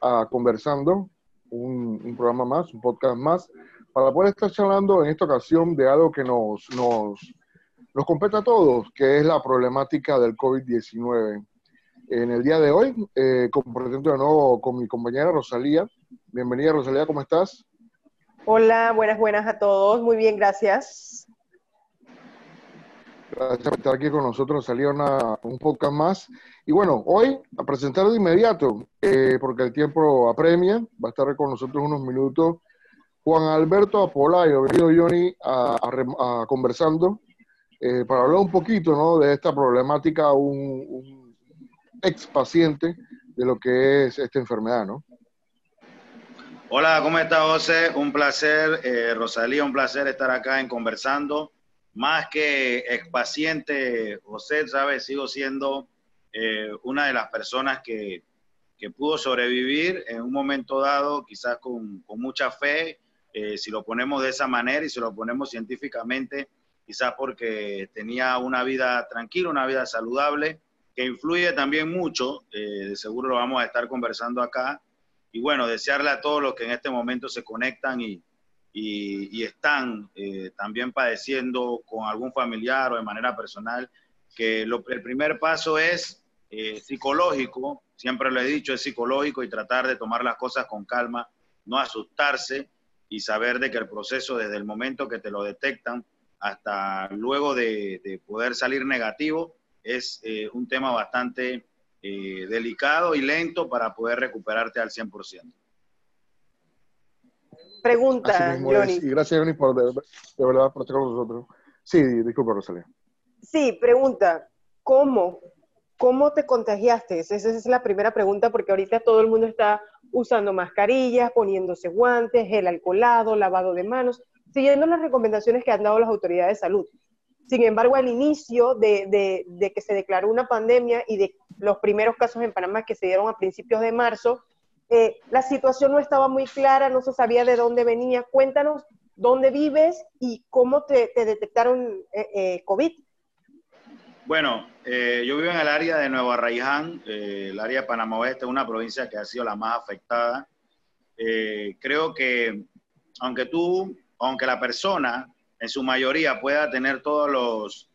a Conversando, un, programa más, un podcast más, para poder estar charlando en esta ocasión de algo que nos, nos, nos compete a todos, que es la problemática del COVID-19. En el día de hoy, eh, compartiendo de nuevo con mi compañera Rosalía. Bienvenida Rosalía, ¿cómo estás? Hola, buenas, buenas a todos. Muy bien, gracias. Gracias por estar aquí con nosotros, salió un podcast más. Y bueno, hoy a presentar de inmediato, eh, porque el tiempo apremia, va a estar con nosotros unos minutos Juan Alberto Apolayo, venido Johnny a, conversando eh, para hablar un poquito ¿no? de esta problemática, un, un, ex paciente de lo que es esta enfermedad, ¿no? Hola, ¿cómo está José? Un placer, eh, Rosalía, un placer estar acá en Conversando más que expaciente, José, ¿sabes? Sigo siendo eh, una de las personas que, que, pudo sobrevivir en un momento dado, quizás con, con mucha fe, eh, si lo ponemos de esa manera y si lo ponemos científicamente, quizás porque tenía una vida tranquila, una vida saludable, que influye también mucho, eh, de seguro lo vamos a estar conversando acá, y bueno, desearle a todos los que en este momento se conectan y, y, están eh, también padeciendo con algún familiar o de manera personal, que el primer paso es eh, psicológico, siempre lo he dicho, es psicológico y tratar de tomar las cosas con calma, no asustarse y saber de que el proceso desde el momento que te lo detectan hasta luego de, poder salir negativo es eh, un tema bastante delicado y lento para poder recuperarte al 100%. Pregunta, Johnny. Y gracias, Johnny, por de, verdad por estar con nosotros. Sí, disculpa, Rosalía. Sí, pregunta. ¿Cómo? ¿Cómo te contagiaste? Esa es la primera pregunta porque ahorita todo el mundo está usando mascarillas, poniéndose guantes, el alcoholado, lavado de manos, siguiendo las recomendaciones que han dado las autoridades de salud. Sin embargo, al inicio de, de, de, que se declaró una pandemia y de los primeros casos en Panamá que se dieron a principios de marzo, eh, la situación no estaba muy clara, no se sabía de dónde venía. Cuéntanos dónde vives y cómo te, detectaron eh, eh, COVID. Bueno, yo vivo en el área de Nueva Arraiján, el área de Panamá Oeste, una provincia que ha sido la más afectada. creo que aunque tú, aunque la persona en su mayoría pueda tener todos los,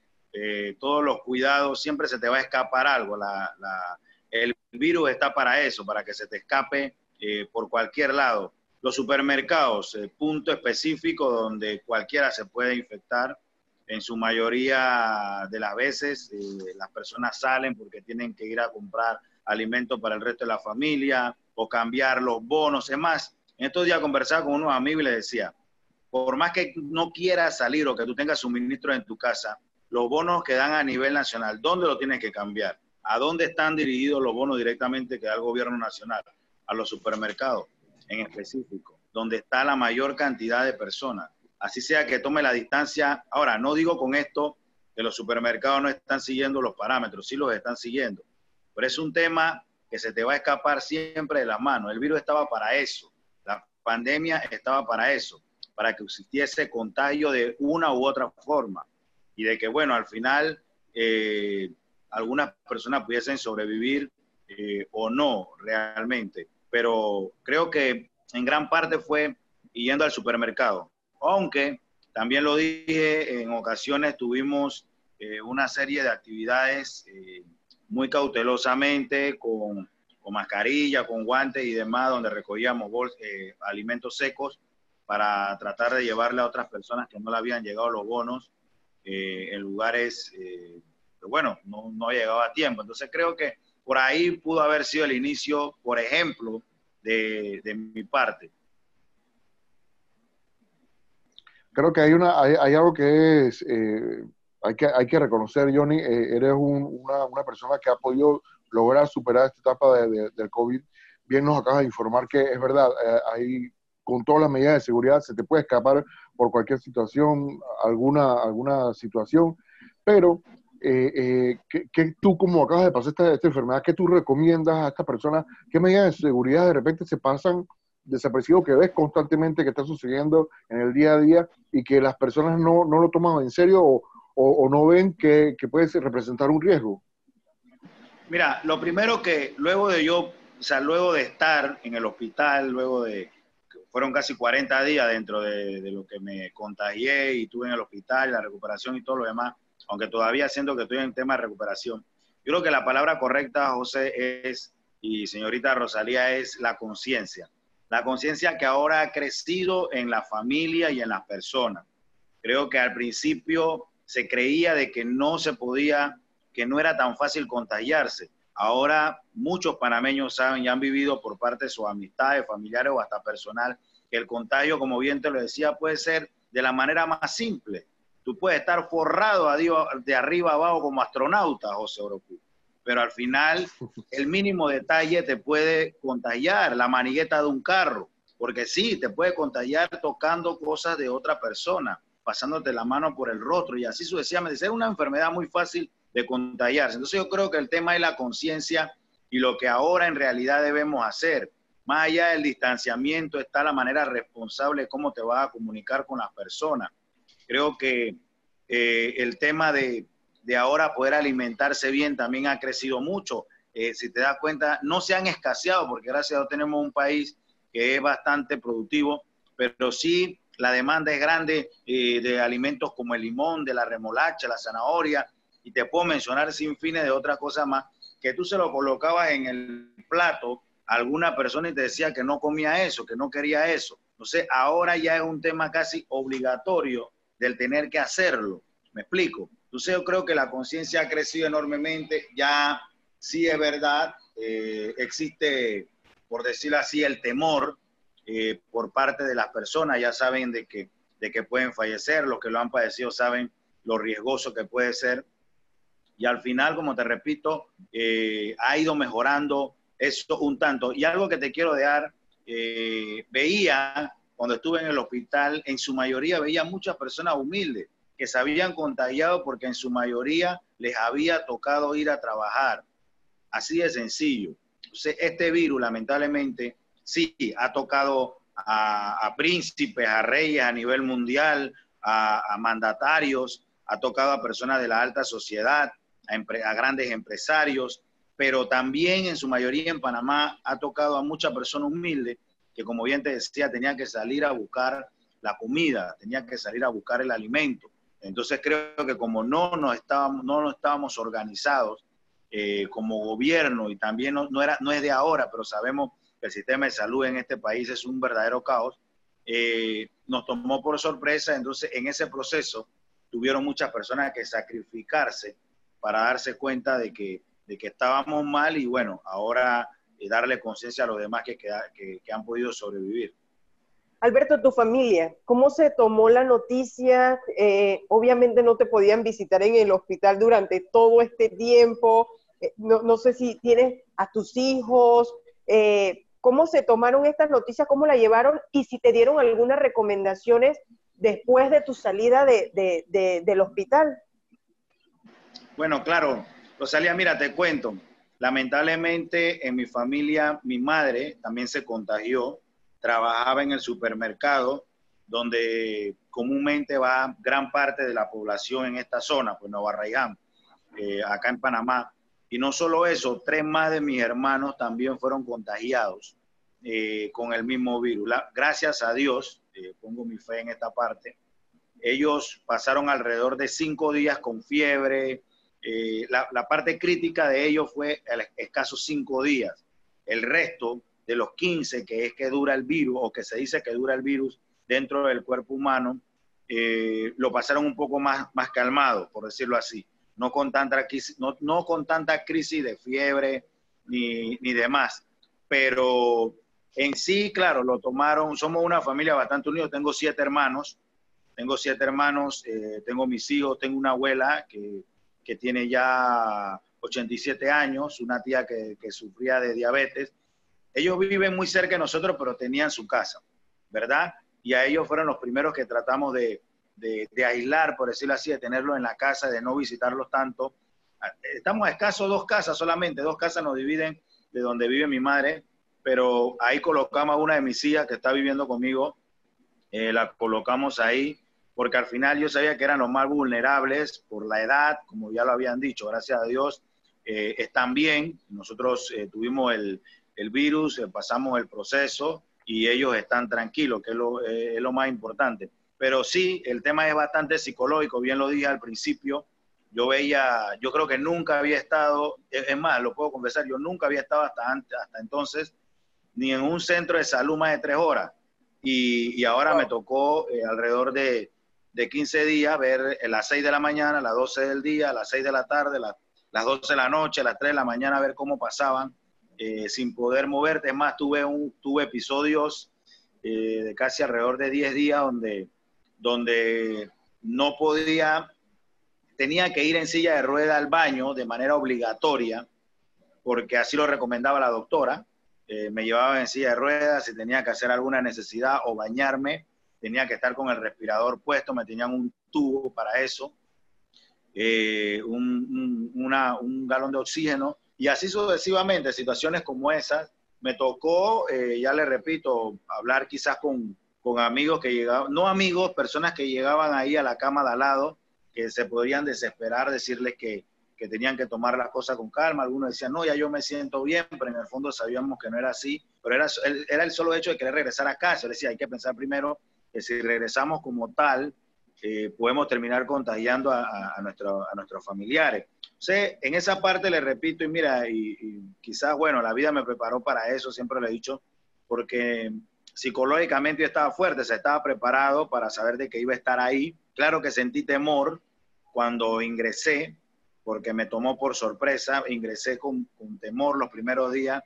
todos los cuidados, siempre se te va a escapar algo. La, la, el virus está para eso, para que se te escape eh, por cualquier lado. Los supermercados, eh, punto específico donde cualquiera se puede infectar. En su mayoría de las veces eh, las personas salen porque tienen que ir a comprar alimentos para el resto de la familia o cambiar los bonos. Es más, en estos días conversaba con unos amigos y les decía, por más que no quieras salir o que tú tengas suministro en tu casa, los bonos que dan a nivel nacional, ¿dónde lo tienes que cambiar? ¿A dónde están dirigidos los bonos directamente que da el gobierno nacional? A los supermercados en específico, donde está la mayor cantidad de personas. Así sea que tome la distancia. Ahora, no digo con esto que los supermercados no están siguiendo los parámetros, sí los están siguiendo, pero es un tema que se te va a escapar siempre de las manos. El virus estaba para eso, la pandemia estaba para eso, para que existiese contagio de una u otra forma y de que, bueno, al final eh, algunas personas pudiesen sobrevivir eh, o no realmente. Pero creo que en gran parte fue yendo al supermercado. Aunque también lo dije, en ocasiones tuvimos eh, una serie de actividades eh, muy cautelosamente, con, con, mascarilla, con guantes y demás, donde recogíamos alimentos secos para tratar de llevarle a otras personas que no le habían llegado los bonos en lugares bueno, no, no llegaba a tiempo. Entonces creo que por ahí pudo haber sido el inicio, por ejemplo, de, mi parte. Creo que hay, una, hay, algo que es, eh, hay, que, hay que reconocer, Johnny, eh, eres una, una, persona que ha podido lograr superar esta etapa de, del COVID. Bien nos acabas de informar que es verdad, eh, hay, con todas las medidas de seguridad se te puede escapar por cualquier situación, alguna, alguna situación, pero eh, eh ¿qué, tú, como acabas de pasar esta, enfermedad, qué tú recomiendas a esta persona? ¿Qué medidas de seguridad de repente se pasan desaparecidos que ves constantemente que está sucediendo en el día a día y que las personas no, no lo toman en serio o, no ven que, que, puede representar un riesgo? Mira, lo primero que luego de yo, o sea, luego de estar en el hospital, luego de, fueron casi 40 días dentro de, de, lo que me contagié y tuve en el hospital, la recuperación y todo lo demás, aunque todavía siento que estoy en tema de recuperación. Yo creo que la palabra correcta, José, es, y señorita Rosalía, es la conciencia. La conciencia que ahora ha crecido en la familia y en las personas. Creo que al principio se creía de que no se podía, que no era tan fácil contagiarse. Ahora muchos panameños saben y han vivido por parte de sus amistades, familiares o hasta personal, que el contagio, como bien te lo decía, puede ser de la manera más simple. Tú puedes estar forrado de arriba abajo como astronauta, José Orocu, pero al final el mínimo detalle te puede contagiar, la manigueta de un carro, porque sí, te puede contagiar tocando cosas de otra persona, pasándote la mano por el rostro y así sucesivamente. Es una enfermedad muy fácil de contagiarse. Entonces yo creo que el tema es la conciencia y lo que ahora en realidad debemos hacer. Más allá del distanciamiento está la manera responsable de cómo te vas a comunicar con las personas. Creo que eh, el tema de, de, ahora poder alimentarse bien también ha crecido mucho. Eh, si te das cuenta, no se han escaseado porque gracias a Dios tenemos un país que es bastante productivo, pero sí la demanda es grande eh, de alimentos como el limón, de la remolacha, la zanahoria, y te puedo mencionar sin fines de otra cosa más, que tú se lo colocabas en el plato a alguna persona y te decía que no comía eso, que no quería eso. Entonces, ahora ya es un tema casi obligatorio del tener que hacerlo. ¿Me explico? Entonces, yo creo que la conciencia ha crecido enormemente. Ya sí es verdad, eh, existe, por decirlo así, el temor eh, por parte de las personas. Ya saben de que, de que pueden fallecer, los que lo han padecido saben lo riesgoso que puede ser y al final, como te repito, eh, ha ido mejorando esto un tanto. Y algo que te quiero dejar, veía cuando estuve en el hospital, en su mayoría veía muchas personas humildes que se habían contagiado porque en su mayoría les había tocado ir a trabajar. Así de sencillo. Entonces, este virus, lamentablemente, sí, ha tocado a, príncipes, a reyes a nivel mundial, a, a mandatarios, ha tocado a personas de la alta sociedad, a, grandes empresarios, pero también en su mayoría en Panamá ha tocado a mucha persona humilde que, como bien te decía, tenía que salir a buscar la comida, tenía que salir a buscar el alimento. Entonces creo que como no nos estábamos, no nos estábamos organizados eh, como gobierno y también no, era, no es de ahora, pero sabemos que el sistema de salud en este país es un verdadero caos, eh, nos tomó por sorpresa. Entonces en ese proceso tuvieron muchas personas que sacrificarse para darse cuenta de que, de que estábamos mal y bueno, ahora eh, darle conciencia a los demás que, que, que, han podido sobrevivir. Alberto, tu familia, ¿cómo se tomó la noticia? Eh, obviamente no te podían visitar en el hospital durante todo este tiempo. Eh, no, no, sé si tienes a tus hijos. ¿Cómo se tomaron estas noticias? ¿Cómo la llevaron? Y si te dieron algunas recomendaciones después de tu salida de, de, de, del hospital. Bueno, claro, Rosalía, mira, te cuento. Lamentablemente en mi familia, mi madre también se contagió, trabajaba en el supermercado donde comúnmente va gran parte de la población en esta zona, pues Nueva eh, acá en Panamá. Y no solo eso, tres más de mis hermanos también fueron contagiados eh, con el mismo virus. gracias a Dios, eh, pongo mi fe en esta parte, ellos pasaron alrededor de cinco días con fiebre, eh, la, parte crítica de ellos fue el escasos cinco días. El resto de los 15 que es que dura el virus o que se dice que dura el virus dentro del cuerpo humano, eh, lo pasaron un poco más, más calmado, por decirlo así. No con tanta crisis, no, no con tanta crisis de fiebre ni, ni demás. Pero en sí, claro, lo tomaron. Somos una familia bastante unida. Tengo siete hermanos. Tengo siete hermanos. Eh, tengo mis hijos. Tengo una abuela que que tiene ya 87 años, una tía que, sufría de diabetes. Ellos viven muy cerca de nosotros, pero tenían su casa, ¿verdad? Y a ellos fueron los primeros que tratamos de, aislar, por decirlo así, de tenerlos en la casa, de no visitarlos tanto. Estamos a escaso dos casas solamente, dos casas nos dividen de donde vive mi madre, pero ahí colocamos a una de mis hijas que está viviendo conmigo, eh, la colocamos ahí porque al final yo sabía que eran los más vulnerables por la edad, como ya lo habían dicho, gracias a Dios, eh, están bien. Nosotros eh, tuvimos el, el virus, pasamos el proceso y ellos están tranquilos, que es lo, es lo más importante. Pero sí, el tema es bastante psicológico, bien lo dije al principio. Yo veía, yo creo que nunca había estado, es más, lo puedo confesar, yo nunca había estado hasta, antes, hasta entonces ni en un centro de salud más de tres horas. Y, y ahora me tocó alrededor de, de 15 días, ver a las 6 de la mañana, a las 12 del día, a las 6 de la tarde, las, las 12 de la noche, las 3 de la mañana, ver cómo pasaban eh, sin poder moverte. Es más, tuve, un, tuve episodios eh, de casi alrededor de 10 días donde, donde no podía, tenía que ir en silla de rueda al baño de manera obligatoria, porque así lo recomendaba la doctora. Eh, me llevaba en silla de ruedas, si tenía que hacer alguna necesidad o bañarme, tenía que estar con el respirador puesto, me tenían un tubo para eso, eh, un, galón de oxígeno, y así sucesivamente, situaciones como esas. Me tocó, eh, ya le repito, hablar quizás con, amigos que llegaban, no amigos, personas que llegaban ahí a la cama de al lado, que se podrían desesperar, decirles que, tenían que tomar las cosas con calma. Algunos decían, no, ya yo me siento bien, pero en el fondo sabíamos que no era así. Pero era, era el solo hecho de querer regresar a casa. Yo decía, hay que pensar primero que si regresamos como tal, eh, podemos terminar contagiando a, a, nuestro, a nuestros familiares. en esa parte le repito, y mira, y, quizás, bueno, la vida me preparó para eso, siempre lo he dicho, porque psicológicamente yo estaba fuerte, se estaba preparado para saber de que iba a estar ahí. Claro que sentí temor cuando ingresé, porque me tomó por sorpresa, ingresé con, con temor los primeros días,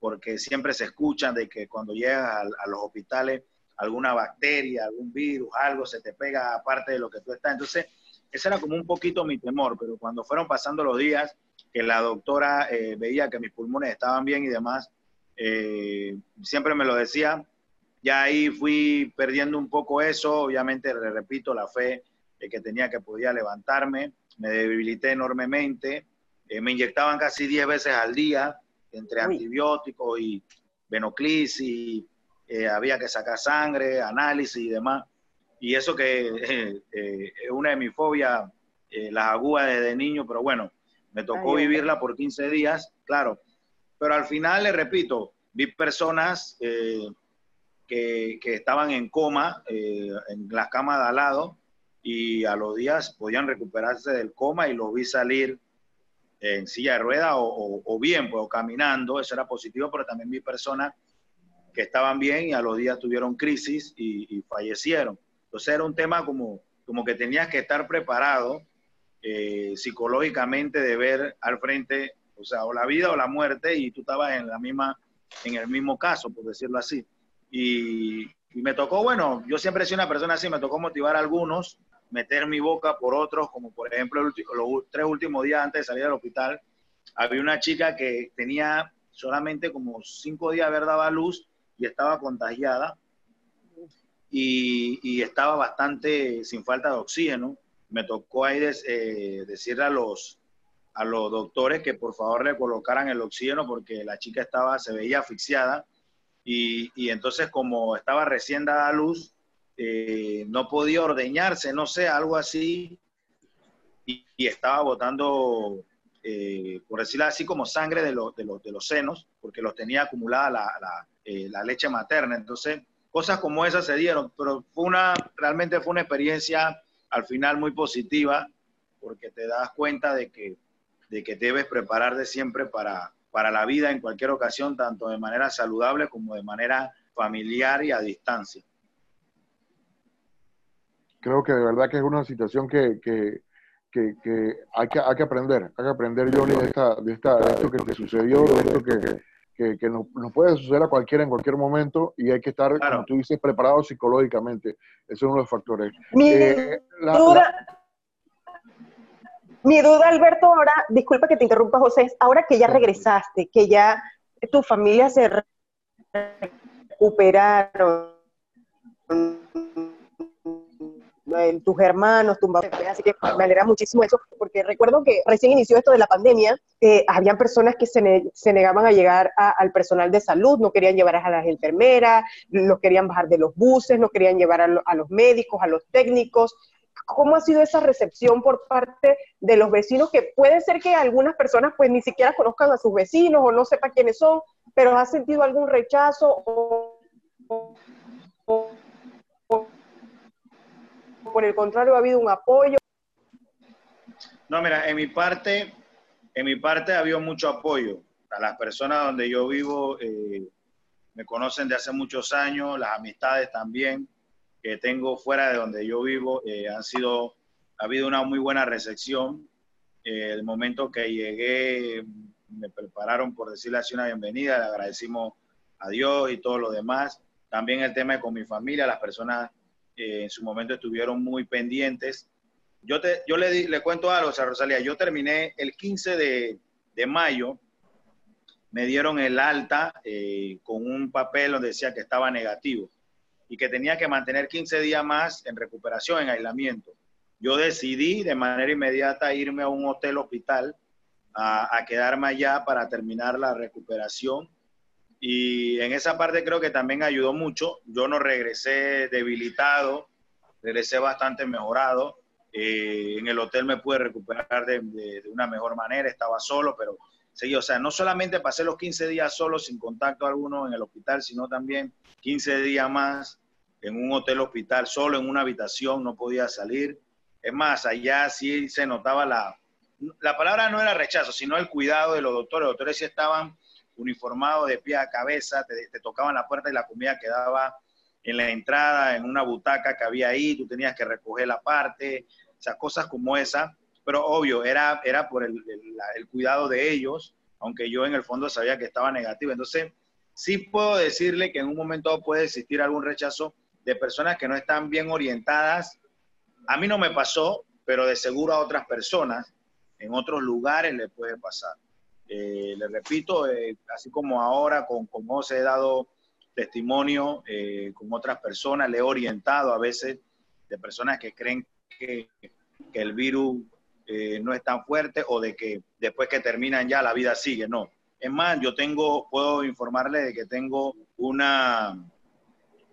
porque siempre se escuchan de que cuando llegas a, a los hospitales alguna bacteria, algún virus, algo se te pega aparte de lo que tú estás. Entonces, ese era como un poquito mi temor, pero cuando fueron pasando los días, que la doctora eh, veía que mis pulmones estaban bien y demás, eh, siempre me lo decía, ya ahí fui perdiendo un poco eso, obviamente, le repito, la fe de que tenía que podía levantarme, me debilité enormemente, eh, me inyectaban casi 10 veces al día entre antibióticos y venoclis eh, había que sacar sangre, análisis y demás. Y eso que eh, eh, es una de mis fobias, las agudas desde niño, pero bueno, me tocó vivirla por 15 días, claro. Pero al final, le repito, vi personas que, que, estaban en coma, en las camas de al lado, y a los días podían recuperarse del coma y los vi salir en silla de rueda o, o, bien, pues, caminando, eso era positivo, pero también vi personas que estaban bien y a los días tuvieron crisis y, fallecieron. Entonces era un tema como, como que tenías que estar preparado eh, psicológicamente de ver al frente, o sea, o la vida o la muerte y tú estabas en la misma, en el mismo caso, por decirlo así. Y, me tocó, bueno, yo siempre he sido una persona así, me tocó motivar a algunos, meter mi boca por otros, como por ejemplo los tres últimos días antes de salir del hospital, había una chica que tenía solamente como cinco días de haber dado a luz y estaba contagiada y, estaba bastante sin falta de oxígeno. Me tocó ahí eh, decirle a los, a los doctores que por favor le colocaran el oxígeno porque la chica estaba, se veía asfixiada y, entonces como estaba recién dada a luz, eh, no podía ordeñarse, no sé, algo así, y, estaba botando, eh, por decirlo así, como sangre de, de, de, los senos, porque los tenía acumulada la, eh, la leche materna. Entonces, cosas como esas se dieron, pero fue una, realmente fue una experiencia al final muy positiva, porque te das cuenta de que, de que debes prepararte siempre para, para la vida en cualquier ocasión, tanto de manera saludable como de manera familiar y a distancia. Creo que de verdad que es una situación que, que, hay, que hay que aprender, hay que aprender, Johnny, de, esta, de, esta, de esto que te sucedió, de esto que, que, que nos, puede suceder a cualquiera en cualquier momento y hay que estar, como tú dices, preparado psicológicamente. Ese es uno de los factores. Mi, eh, duda, mi duda, Alberto, ahora, disculpa que te interrumpa, José, ahora que ya regresaste, que ya tu familia se recuperaron, tus hermanos, tus así que me alegra muchísimo eso, porque recuerdo que recién inició esto de la pandemia, eh, habían personas que se, se negaban a llegar al personal de salud, no querían llevar a las enfermeras, los querían bajar de los buses, no querían llevar a, los médicos, a los técnicos. ¿Cómo ha sido esa recepción por parte de los vecinos? Que puede ser que algunas personas pues ni siquiera conozcan a sus vecinos o no sepan quiénes son, pero ¿has sentido algún rechazo o, por el contrario ha habido un apoyo? No, mira, en mi parte, en mi parte ha habido mucho apoyo. A las personas donde yo vivo eh, me conocen de hace muchos años, las amistades también que tengo fuera de donde yo vivo eh, han sido, ha habido una muy buena recepción. Eh, el momento que llegué me prepararon por decirle así una bienvenida, le agradecimos a Dios y todo lo demás. También el tema con mi familia, las personas en su momento estuvieron muy pendientes. Yo, te, yo le, le cuento algo, o sea, Rosalía, yo terminé el 15 de, de mayo, me dieron el alta eh, con un papel donde decía que estaba negativo y que tenía que mantener 15 días más en recuperación, en aislamiento. Yo decidí de manera inmediata irme a un hotel hospital a, quedarme allá para terminar la recuperación. Y en esa parte creo que también ayudó mucho. Yo no regresé debilitado, regresé bastante mejorado. Eh, en el hotel me pude recuperar de, de, una mejor manera, estaba solo, pero seguí. O sea, no solamente pasé los 15 días solo, sin contacto alguno en el hospital, sino también 15 días más en un hotel hospital, solo en una habitación, no podía salir. Es más, allá sí se notaba la, la palabra no era rechazo, sino el cuidado de los doctores. Los doctores sí estaban uniformados de pie a cabeza, te, tocaban la puerta y la comida quedaba en la entrada, en una butaca que había ahí, tú tenías que recoger la parte, o sea, cosas como esa. Pero obvio, era, era por el, el, cuidado de ellos, aunque yo en el fondo sabía que estaba negativo. Entonces, sí puedo decirle que en un momento puede existir algún rechazo de personas que no están bien orientadas. A mí no me pasó, pero de seguro a otras personas en otros lugares le puede pasar. Eh, le repito, eh, así como ahora con, con he dado testimonio eh, con otras personas, le he orientado a veces de personas que creen que, que el virus no es tan fuerte o de que después que terminan ya la vida sigue. No. Es más, yo tengo, puedo informarle de que tengo una,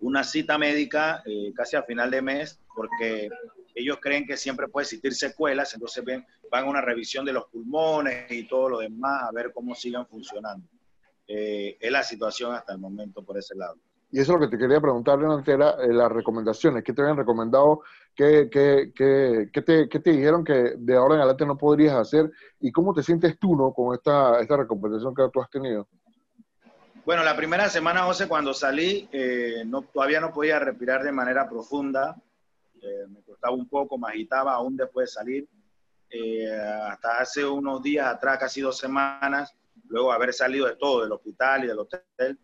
una cita médica casi a final de mes porque ellos creen que siempre puede existir secuelas, entonces ven, van a una revisión de los pulmones y todo lo demás a ver cómo sigan funcionando. Eh, es la situación hasta el momento por ese lado. Y eso es lo que te quería preguntar, Antera, eh, las recomendaciones, ¿qué te habían recomendado? ¿Qué, qué, qué, qué, te, ¿Qué, te, dijeron que de ahora en adelante no podrías hacer? ¿Y cómo te sientes tú ¿no? con esta, esta recomendación que tú has tenido? Bueno, la primera semana, José, cuando salí, eh, no, todavía no podía respirar de manera profunda. Eh, me costaba un poco, me agitaba aún después de salir. Eh, hasta hace unos días atrás, casi dos semanas, luego de haber salido de todo, del hospital y del hotel,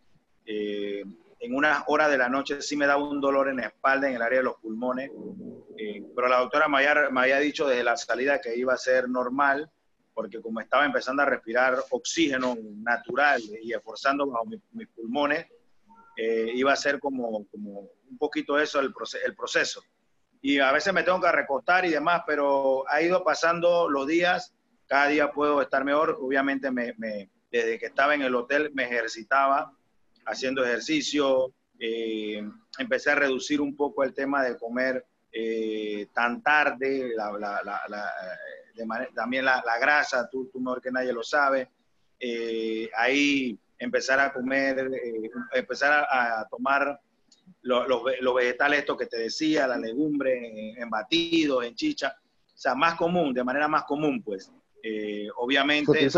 eh, en unas horas de la noche sí me daba un dolor en la espalda, en el área de los pulmones, pero la doctora me había, me había dicho desde la salida que iba a ser normal, porque como estaba empezando a respirar oxígeno natural y esforzando bajo mis, pulmones, iba a ser como, como un poquito eso el, el proceso y a veces me tengo que recostar y demás, pero ha ido pasando los días, cada día puedo estar mejor. Obviamente, me, desde que estaba en el hotel me ejercitaba haciendo ejercicio, eh, empecé a reducir un poco el tema de comer eh, tan tarde, también la, grasa, tú, tú, mejor que nadie lo sabe. Eh, ahí empezar a comer, empezar a tomar los, los, vegetales, esto que te decía, la legumbre en, batidos, en chicha, o sea, más común, de manera más común, pues. Eh, obviamente.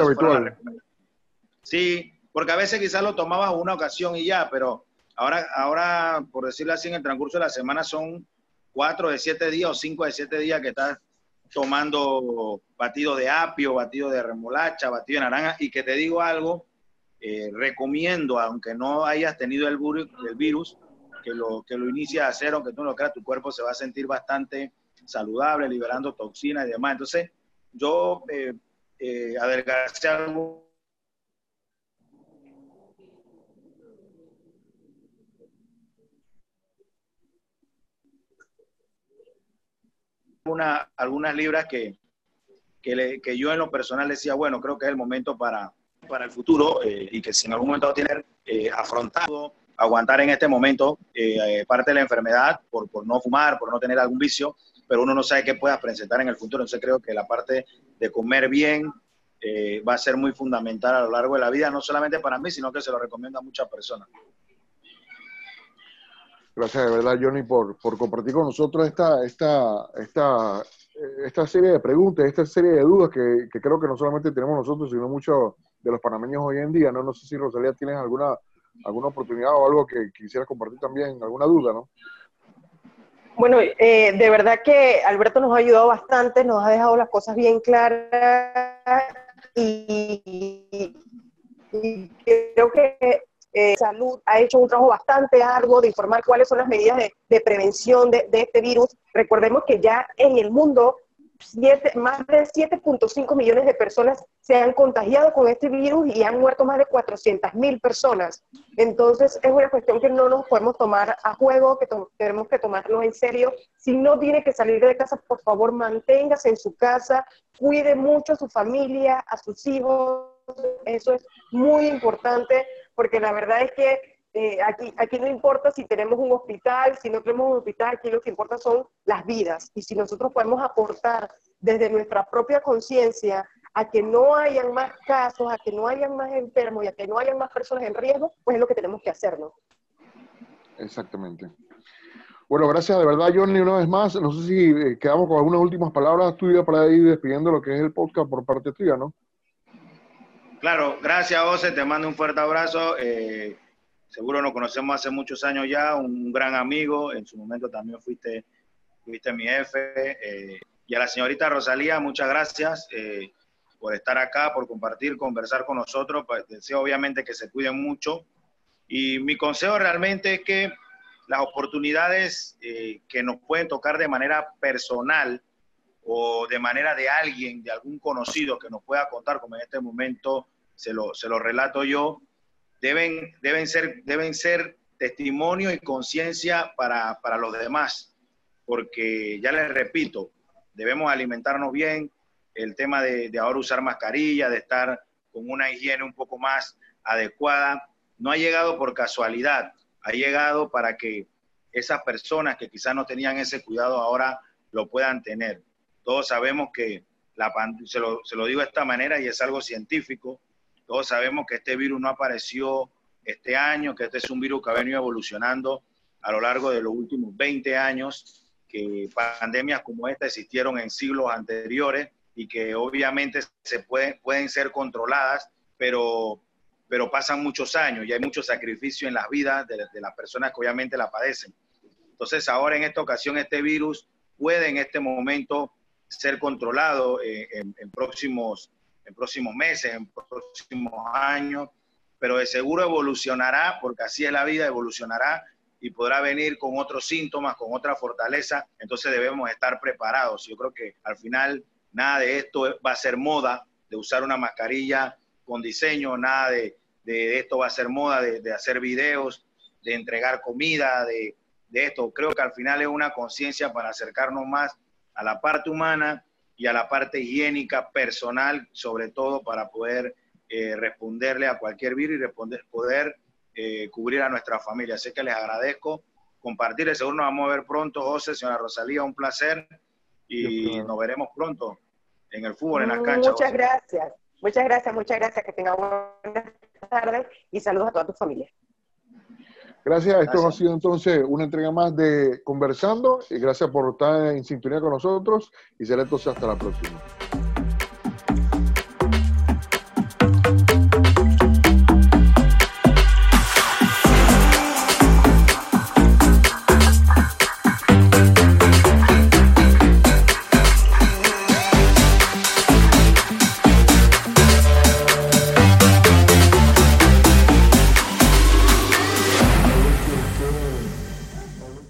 Sí, porque a veces quizás lo tomabas una ocasión y ya, pero ahora, ahora, por decirlo así, en el transcurso de la semana son cuatro de siete días o cinco de siete días que estás tomando batido de apio, batido de remolacha, batido de naranja, y que te digo algo, eh, recomiendo, aunque no hayas tenido el virus, lo, que lo inicia a hacer, aunque tú no lo creas, tu cuerpo se va a sentir bastante saludable, liberando toxinas y demás. Entonces, yo eh, eh. Una, algunas libras que, que, que, yo en lo personal decía, bueno, creo que es el momento para, para el futuro eh, y que si en algún momento va a tener eh, afrontado aguantar en este momento eh, parte de la enfermedad por, por, no fumar, por no tener algún vicio, pero uno no sabe qué puedas presentar en el futuro. Entonces creo que la parte de comer bien eh, va a ser muy fundamental a lo largo de la vida, no solamente para mí, sino que se lo recomiendo a muchas personas. Gracias de verdad, Johnny, por, por compartir con nosotros esta, esta, esta, esta serie de preguntas, esta serie de dudas que, que, creo que no solamente tenemos nosotros, sino muchos de los panameños hoy en día. No, no sé si Rosalía tienes alguna, alguna oportunidad o algo que quisieras compartir también, alguna duda, ¿no? Bueno, eh, de verdad que Alberto nos ha ayudado bastante, nos ha dejado las cosas bien claras y, creo que eh, Salud ha hecho un trabajo bastante arduo de informar cuáles son las medidas de, prevención de, de, este virus. Recordemos que ya en el mundo más de 7.5 millones de personas se han contagiado con este virus y han muerto más de 400 mil personas. Entonces es una cuestión que no nos podemos tomar a juego, que tenemos que tomarlo en serio. Si no tiene que salir de casa, por favor manténgase en su casa, cuide mucho a su familia, a sus hijos. Eso es muy importante porque la verdad es que eh, aquí, aquí no importa si tenemos un hospital, si no tenemos un hospital, aquí lo que importa son las vidas. Y si nosotros podemos aportar desde nuestra propia conciencia a que no hayan más casos, a que no hayan más enfermos y a que no hayan más personas en riesgo, pues es lo que tenemos que hacer, ¿no? Exactamente. Bueno, gracias de verdad, Johnny, una vez más. No sé si eh, quedamos con algunas últimas palabras tuyas para ir despidiendo lo que es el podcast por parte tuya, ¿no? Claro, gracias, José. Te mando un fuerte abrazo. Eh, seguro nos conocemos hace muchos años ya, un gran amigo, en su momento también fuiste, fuiste mi jefe. Eh, y a la señorita Rosalía, muchas gracias eh, por estar acá, por compartir, conversar con nosotros. Pues, deseo obviamente que se cuiden mucho. Y mi consejo realmente es que las oportunidades eh, que nos pueden tocar de manera personal o de manera de alguien, de algún conocido que nos pueda contar, como en este momento se lo, se lo relato yo, deben, deben, ser, deben ser testimonio y conciencia para, para los demás, porque ya les repito, debemos alimentarnos bien, el tema de, de, ahora usar mascarilla, de estar con una higiene un poco más adecuada, no ha llegado por casualidad, ha llegado para que esas personas que quizás no tenían ese cuidado ahora lo puedan tener. Todos sabemos que, la, se, lo, se lo digo de esta manera y es algo científico, todos sabemos que este virus no apareció este año, que este es un virus que ha venido evolucionando a lo largo de los últimos 20 años, que pandemias como esta existieron en siglos anteriores y que obviamente se pueden, pueden ser controladas, pero, pero pasan muchos años y hay mucho sacrificio en las vidas de, las personas que obviamente la padecen. Entonces ahora en esta ocasión este virus puede en este momento ser controlado eh, en, en, próximos en próximos meses, en próximos años, pero de seguro evolucionará, porque así es la vida, evolucionará y podrá venir con otros síntomas, con otra fortaleza, entonces debemos estar preparados. Yo creo que al final nada de esto va a ser moda, de usar una mascarilla con diseño, nada de, de esto va a ser moda, de, hacer videos, de entregar comida, de, de esto. Creo que al final es una conciencia para acercarnos más a la parte humana y a la parte higiénica personal, sobre todo para poder eh, responderle a cualquier virus y responder, poder eh, cubrir a nuestra familia. Así que les agradezco compartir. Seguro nos vamos a ver pronto, José, señora Rosalía, un placer y nos veremos pronto en el fútbol, en las canchas. Muchas gracias, muchas gracias, muchas gracias. Que tengan buenas tardes y saludos a toda tu familia. Gracias. Esto ha sido entonces una entrega más de Conversando y gracias por estar en sintonía con nosotros y será entonces hasta la próxima.